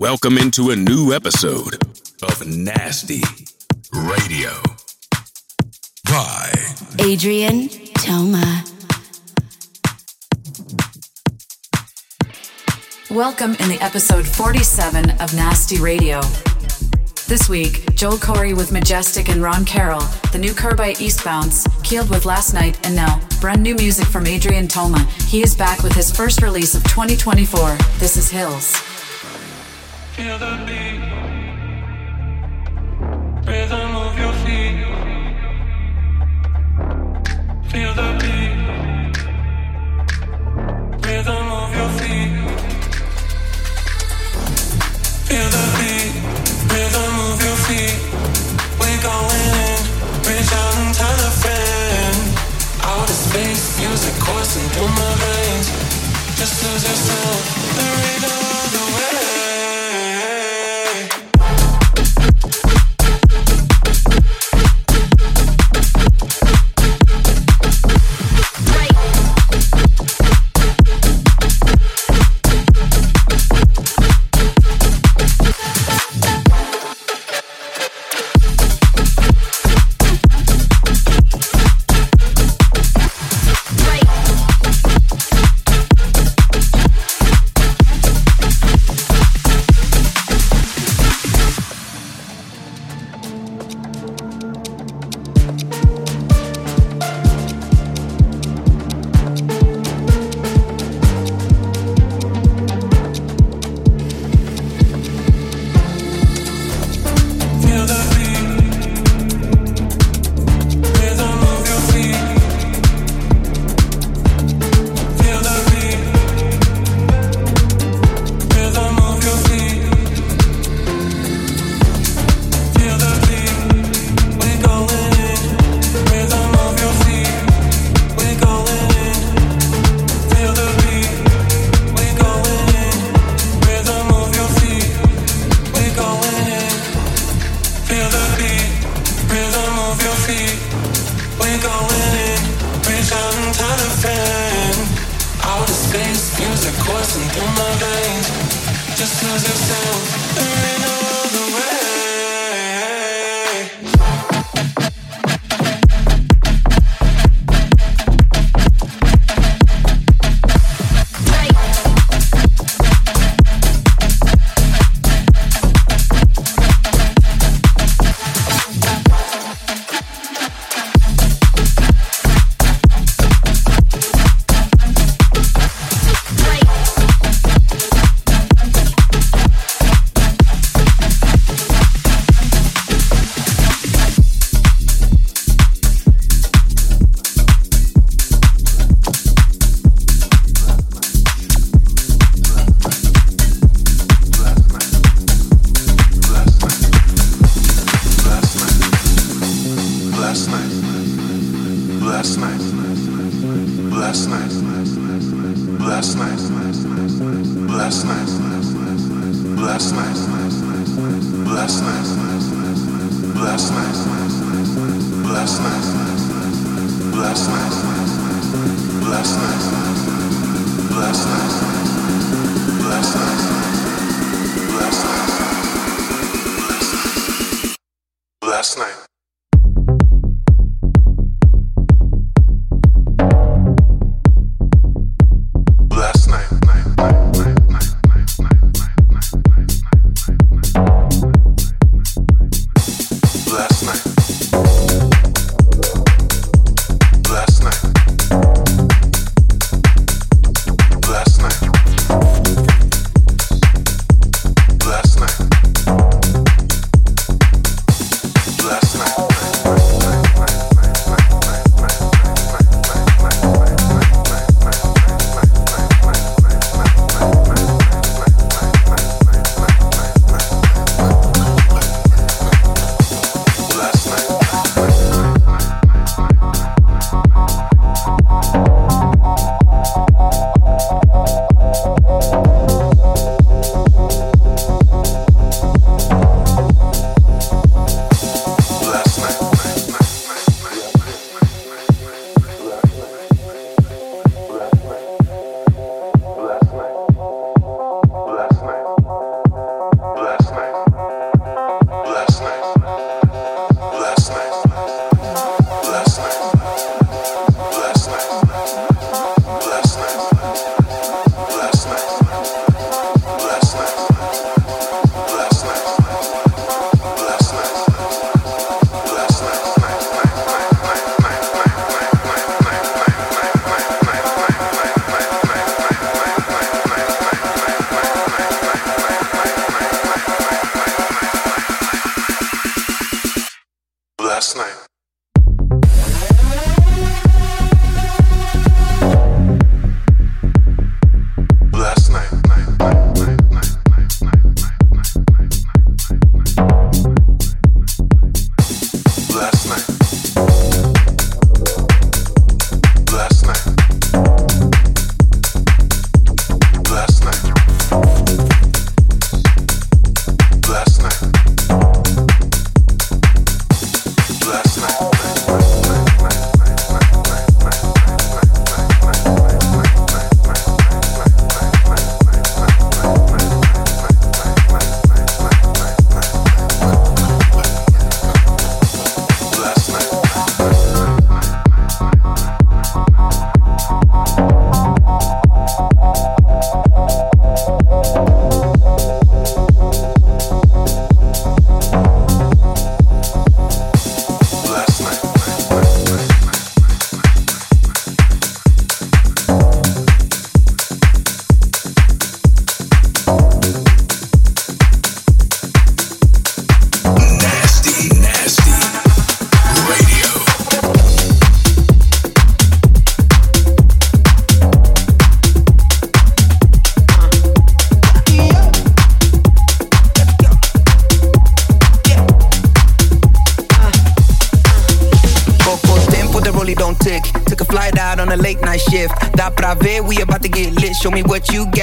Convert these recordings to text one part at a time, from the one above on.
Welcome into a new episode of Nasty Radio by Adrien Toma. Welcome in the episode 47 of Nasty Radio. This week, Joel Corry with Majestic and Ron Carroll, the new Curbite Eastbounds, Keeled with Last Night, and now, brand new music from Adrien Toma. He is back with his first release of 2024. This is Hills. Feel the beat, rhythm of your feet. Feel the beat, rhythm of your feet. Feel the beat, rhythm of your feet. We're going in, reach out and a friend. Outer space, music coursing through my veins. Just lose yourself, the rhythm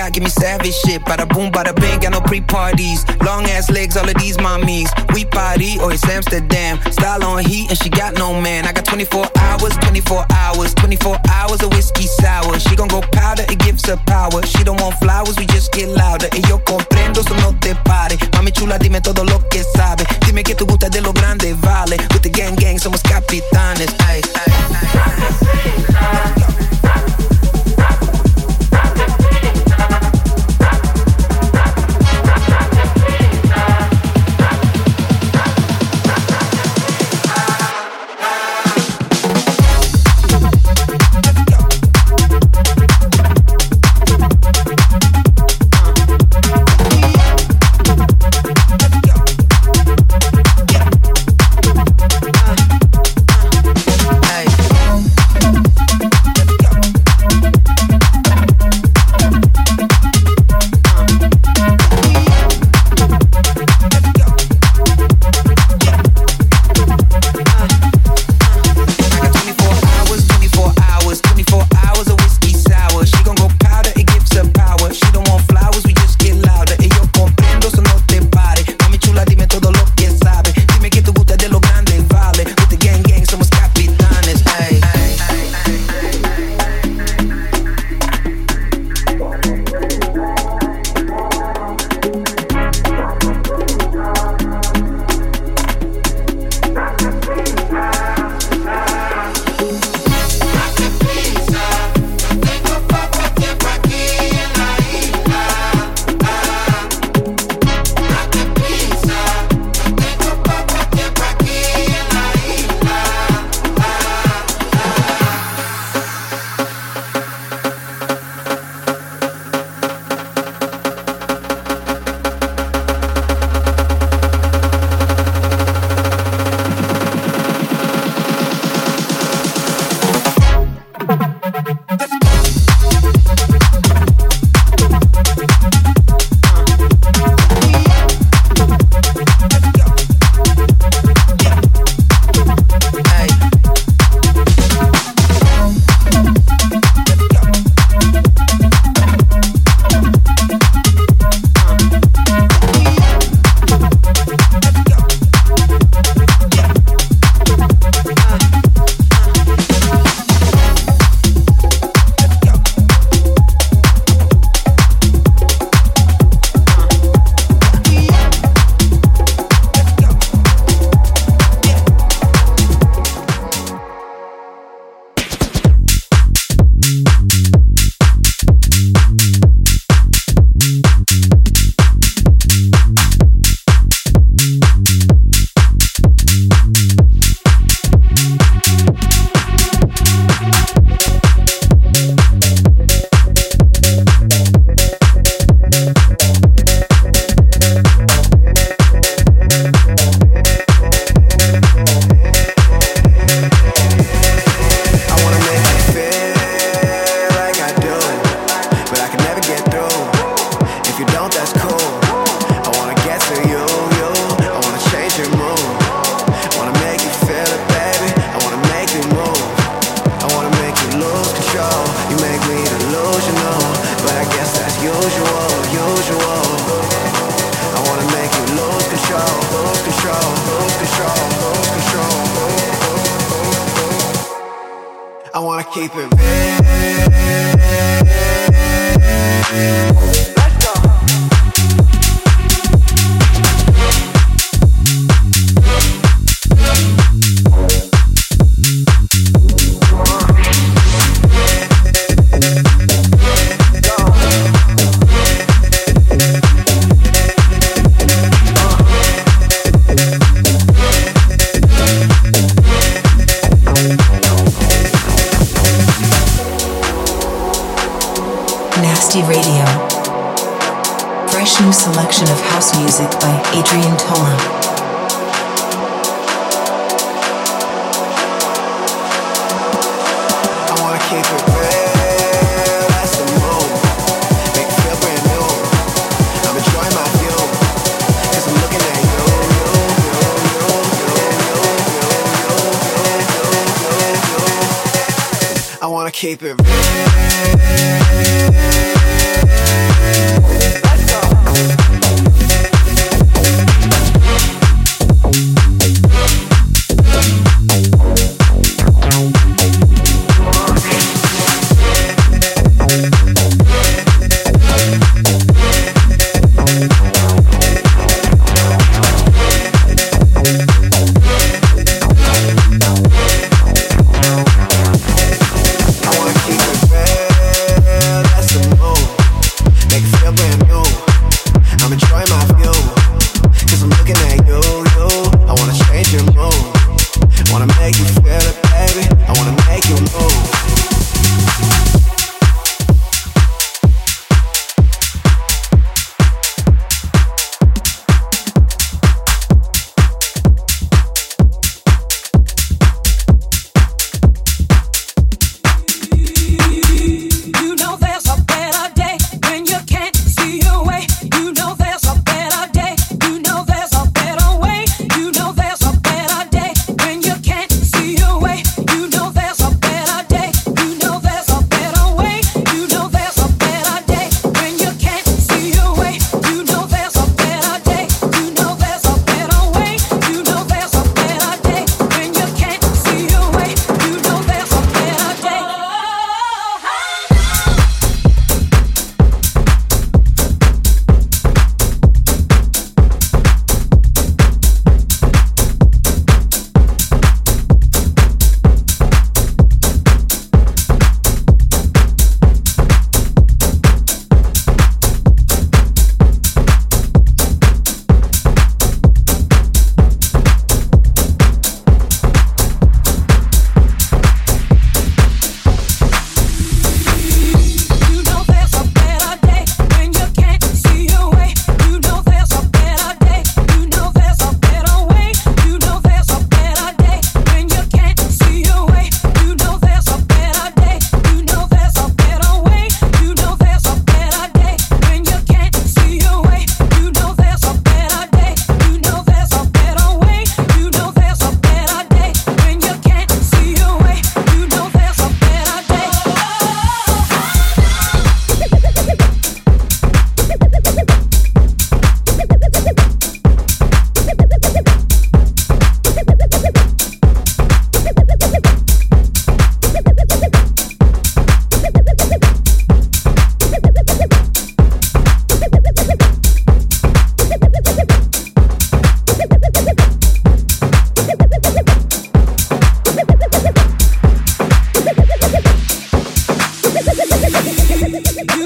got, give me savage shit. Bada boom, bada bang, got no pre parties. Long ass legs, all of these mommies. We party, oh, it's Amsterdam. Style on heat, and she got no man. I got 24 hours, 24 hours, 24 hours of whiskey sour. She gon' go powder, it gives her power. She don't want flowers, we just get louder. Y yo comprendo, so no te pare. Mami chula, dime todo lo que sabe. Dime que tu gusta de lo grande, vale. With the gang gang, somos capitanes.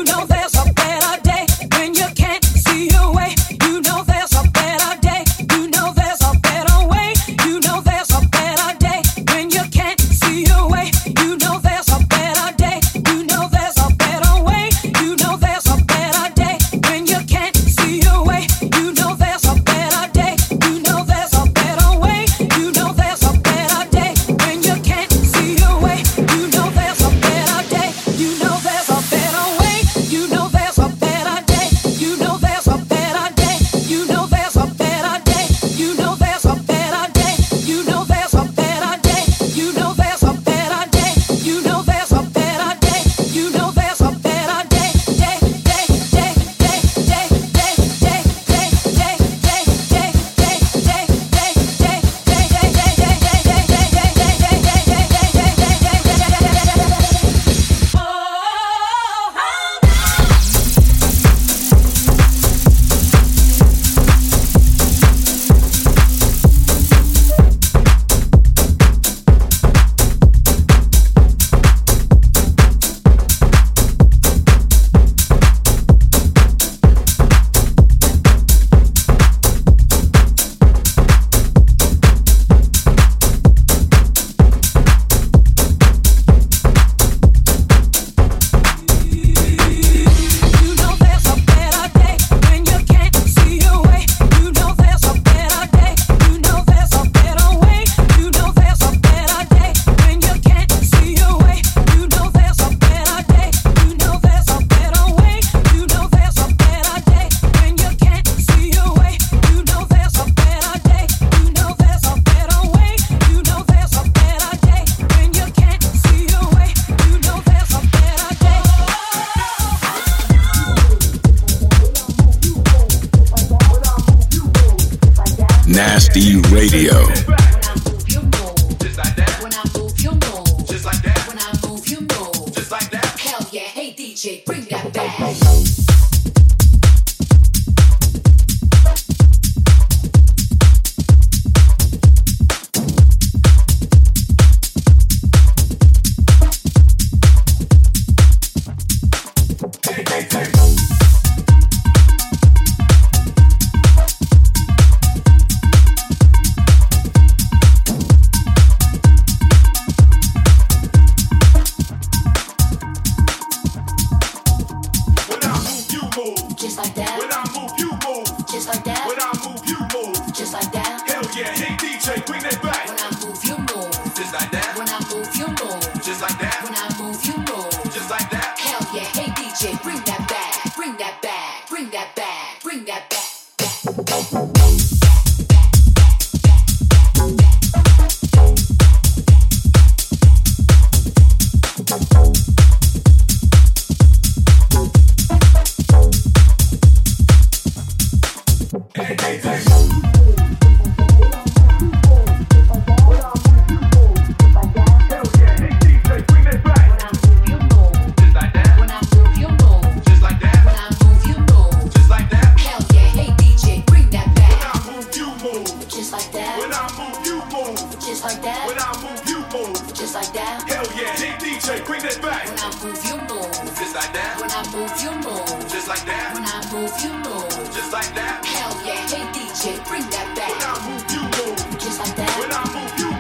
you know that. like that. When I move, you move. Just like that. When I move, you move. Just like that. Hell yeah, hey DJ, bring that back. When I move, you move. Just like that. When I move, you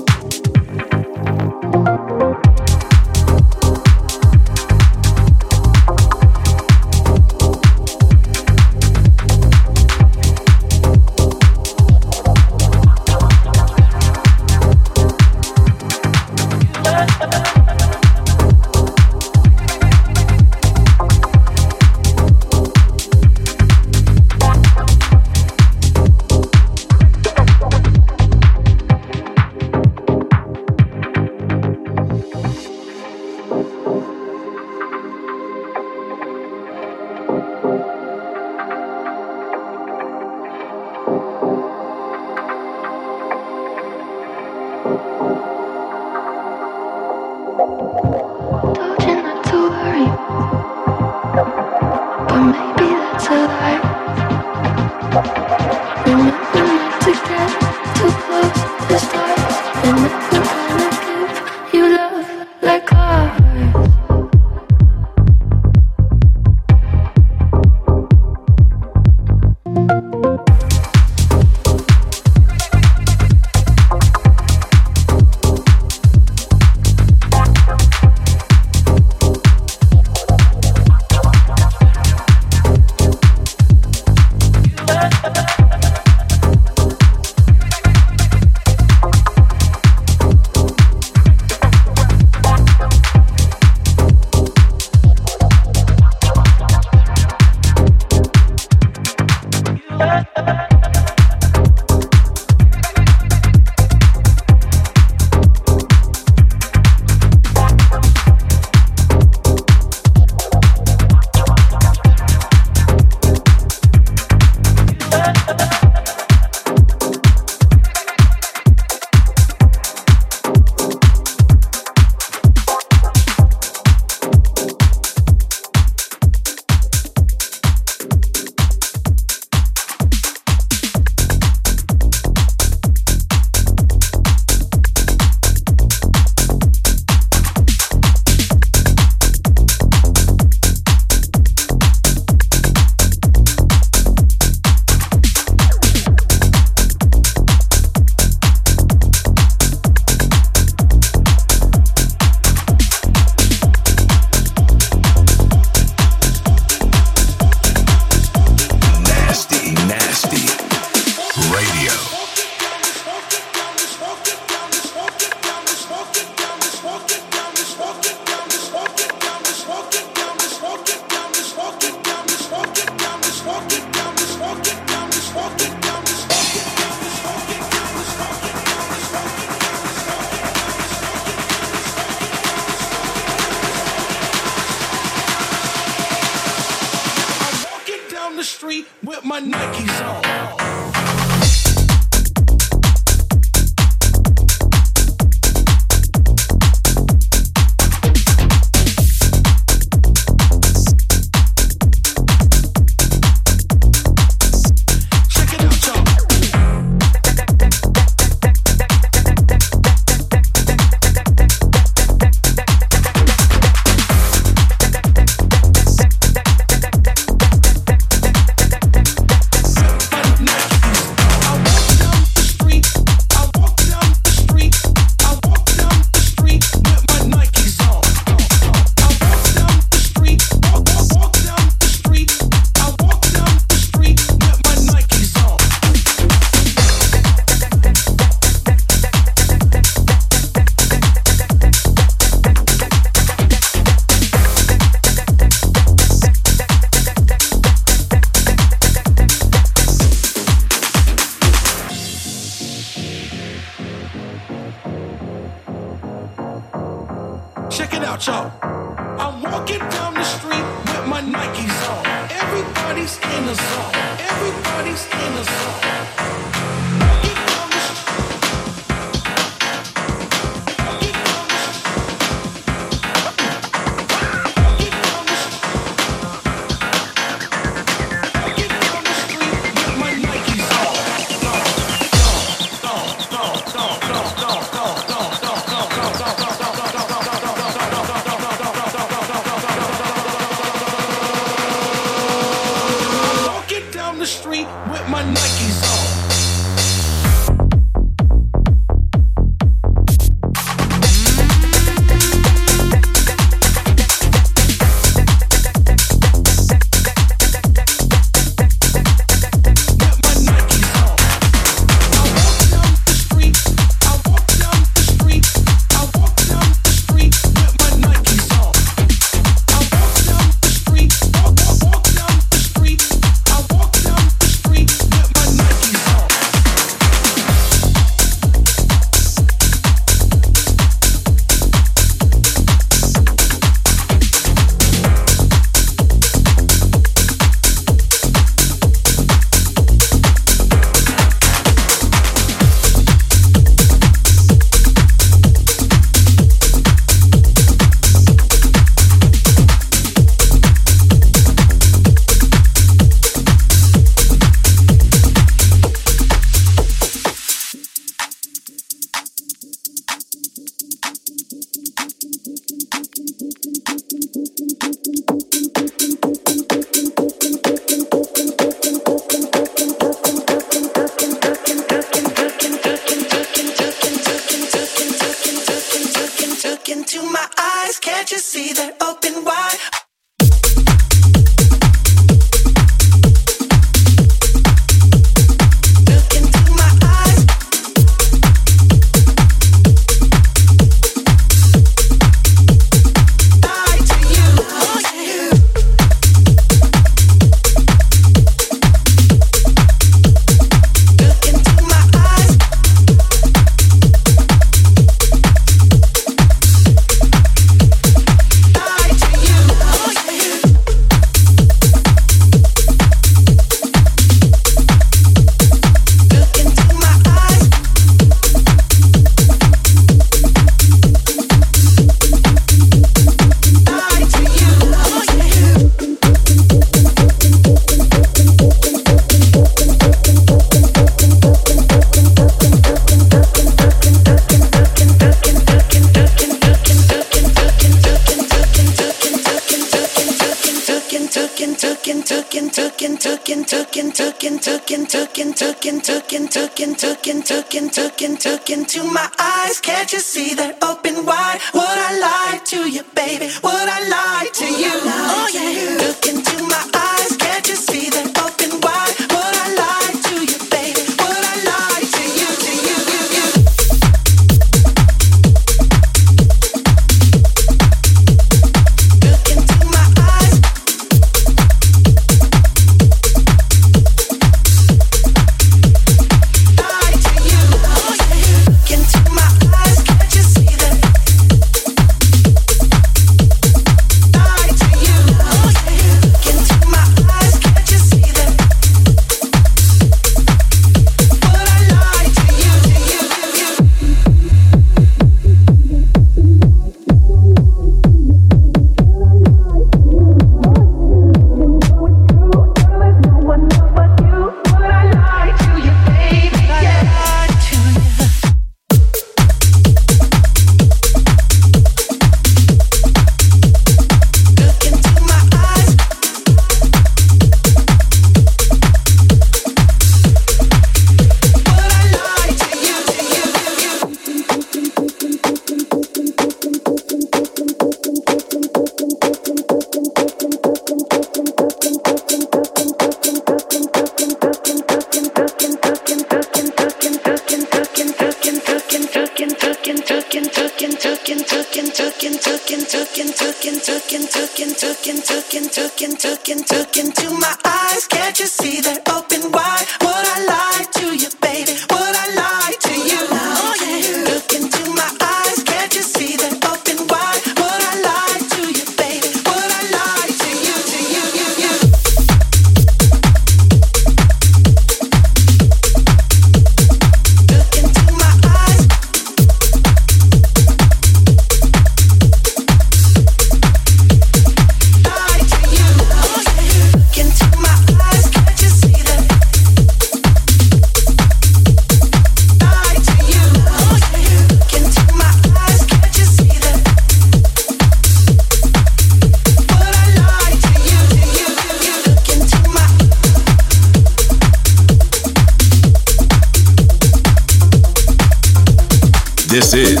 This is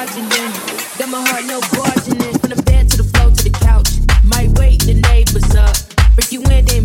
Then my heart no barging in. From the bed to the floor to the couch. Might wake the neighbors up. Freak you in, they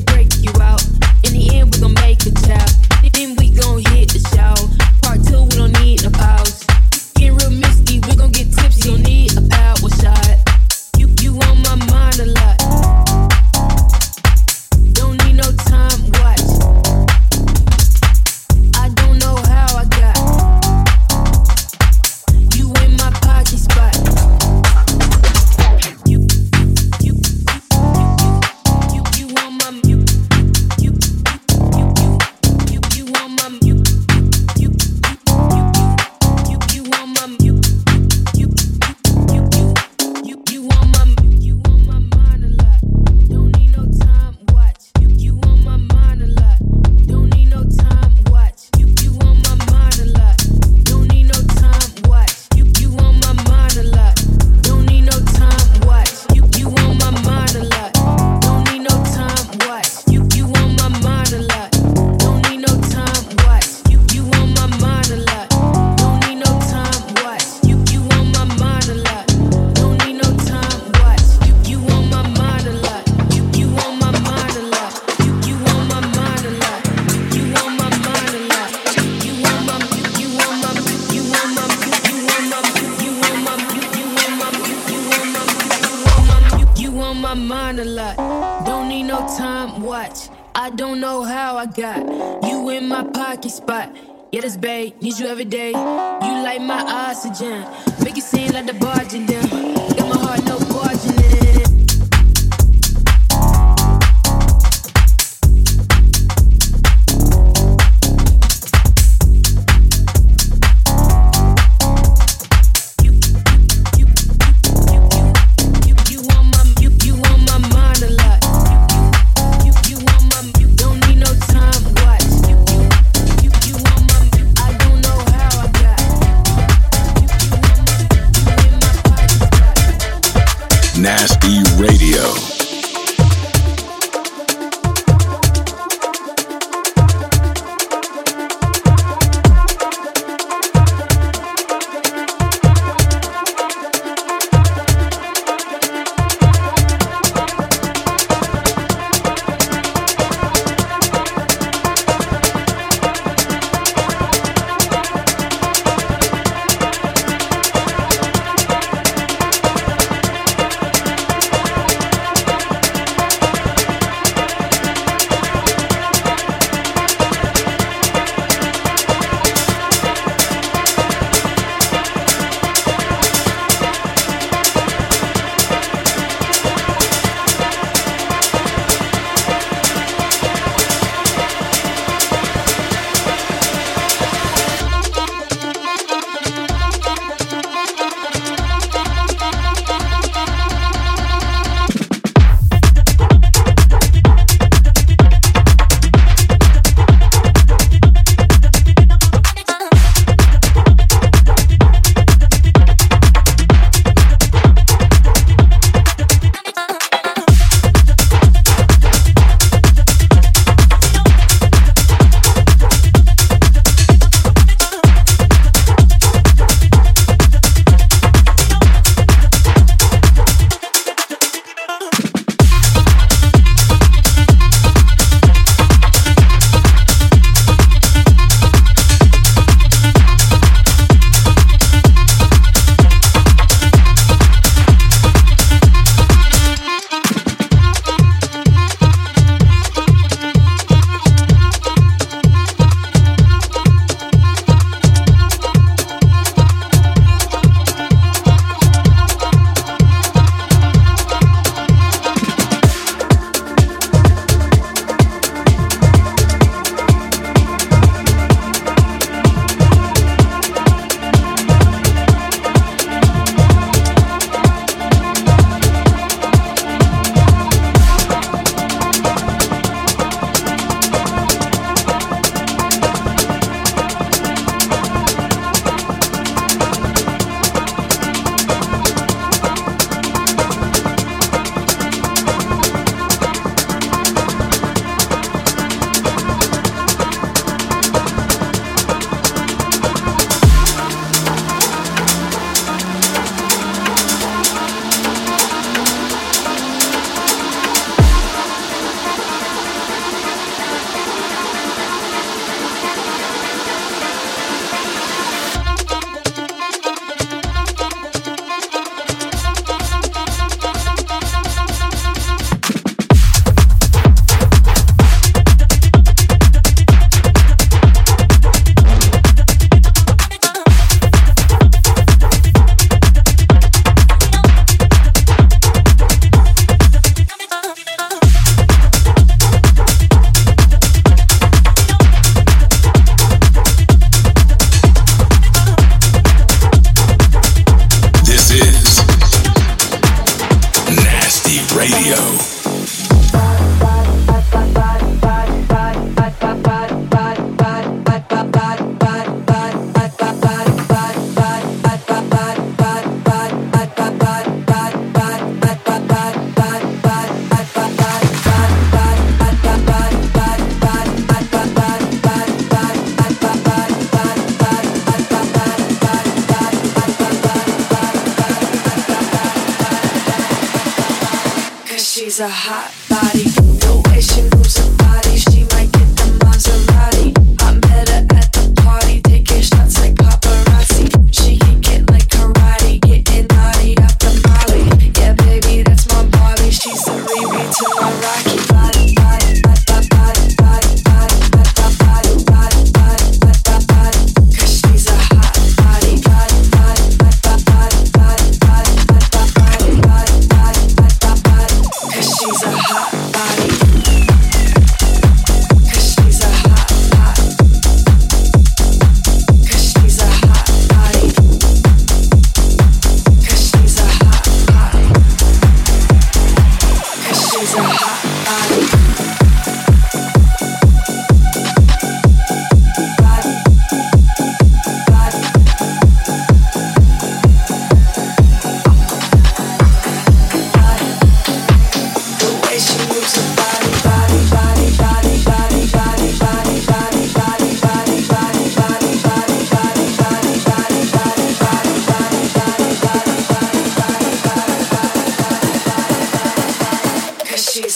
hot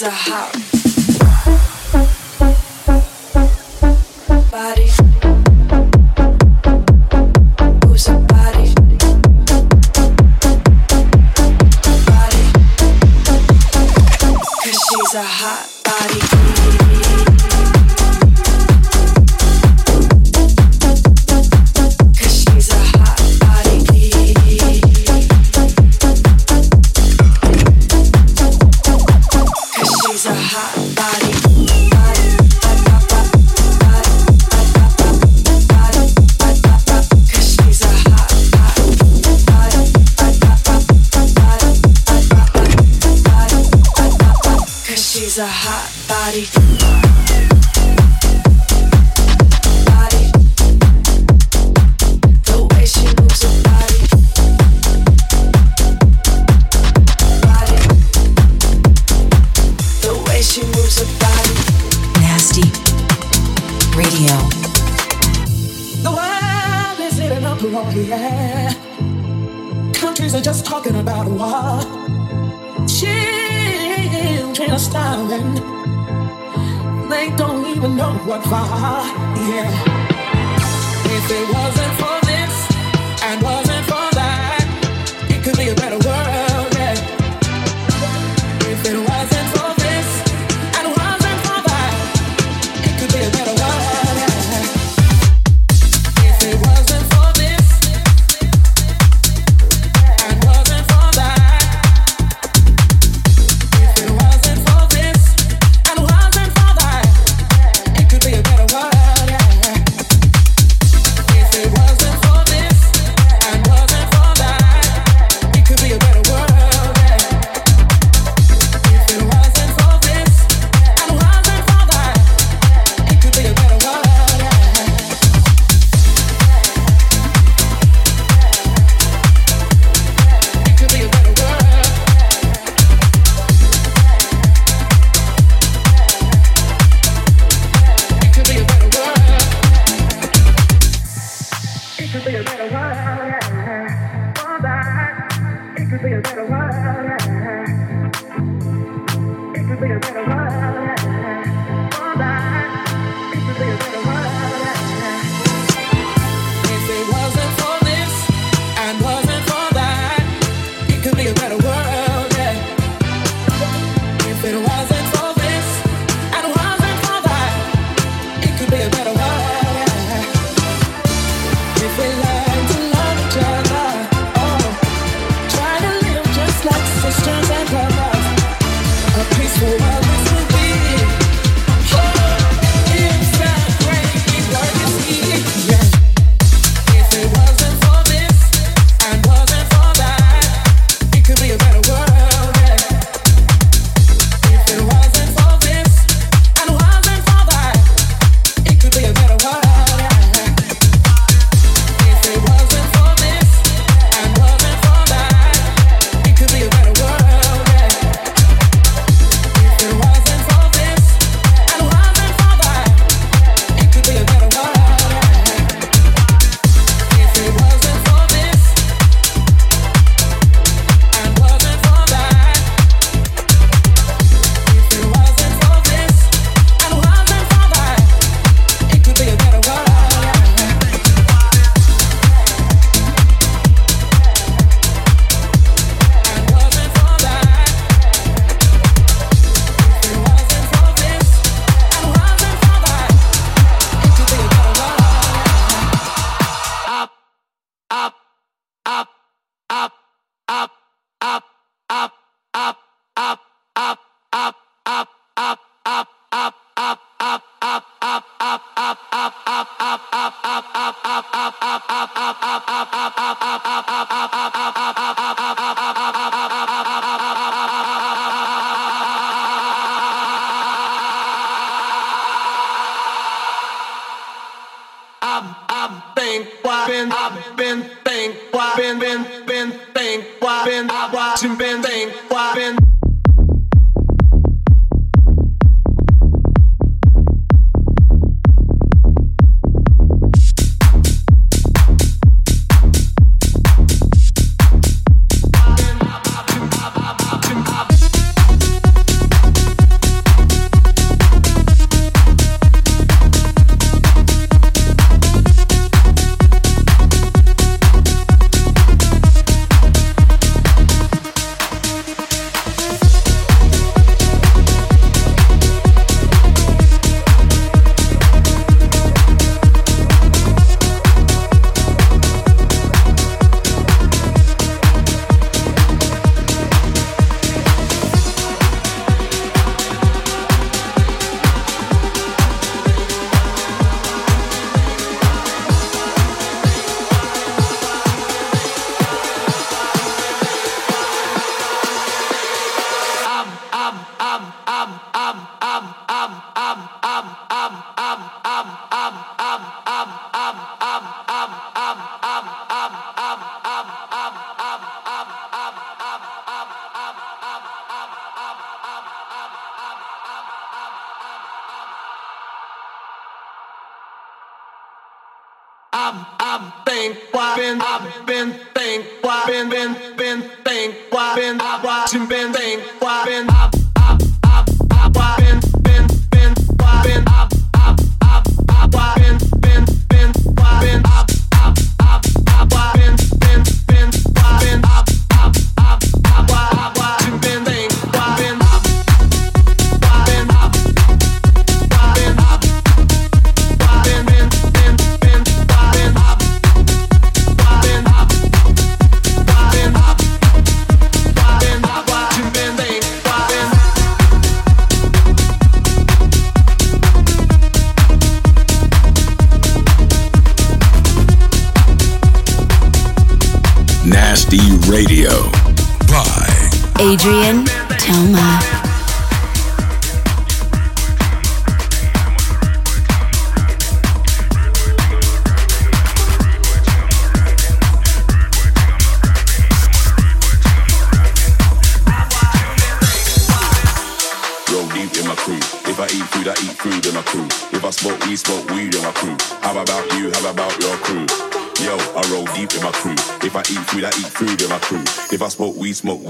is a hop.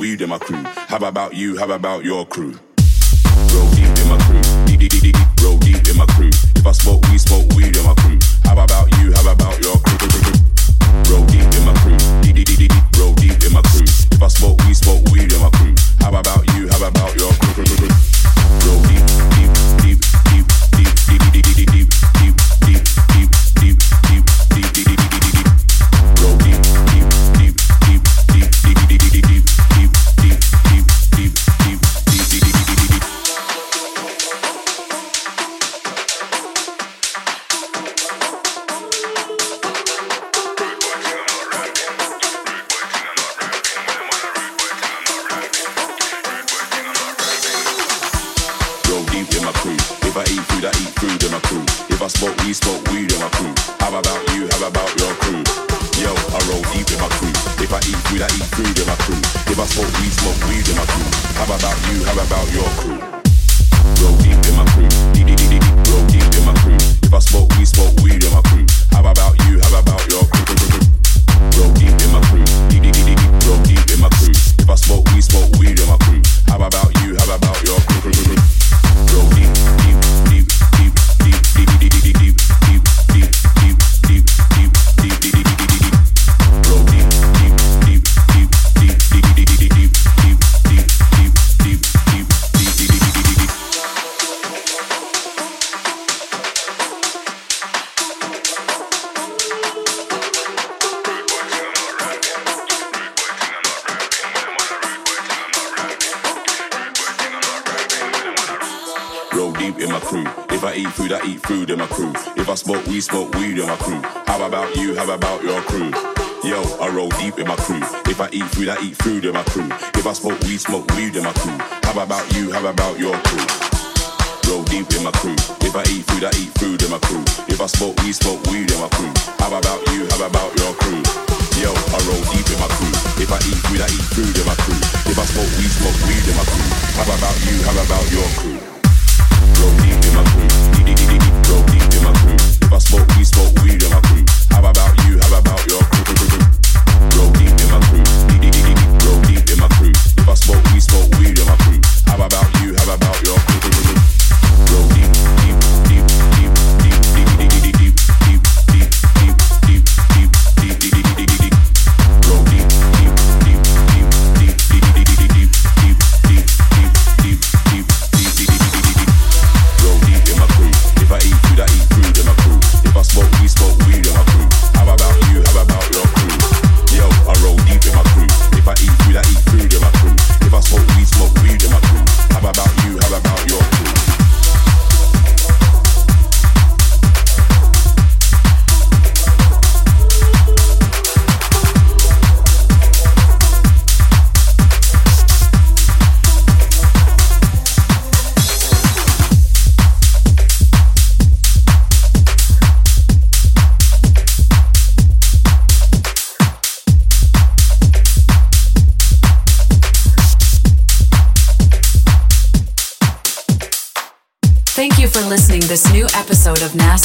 you, then my crew? How about you? How about your crew? eat food in my crew. If I smoke weed, smoke weed in my crew. How about you? How about your crew? Roll deep in my crew. If I eat food, I eat food in my crew. If I smoke weed, smoke weed in my crew. How about you? How about your crew? Yo, I roll deep in my crew. If I eat food, I eat food in my crew. If I smoke weed, smoke weed in my crew. How about you? How about your crew? Roll deep in my crew. Roll deep in my crew. If I smoke weed, smoke weed in my crew. How about you? How about your crew? Smoke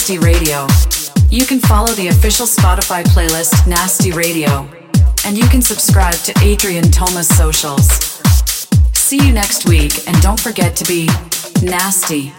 Nasty Radio. You can follow the official Spotify playlist Nasty Radio, and you can subscribe to Adrien Toma's socials. See you next week, and don't forget to be nasty.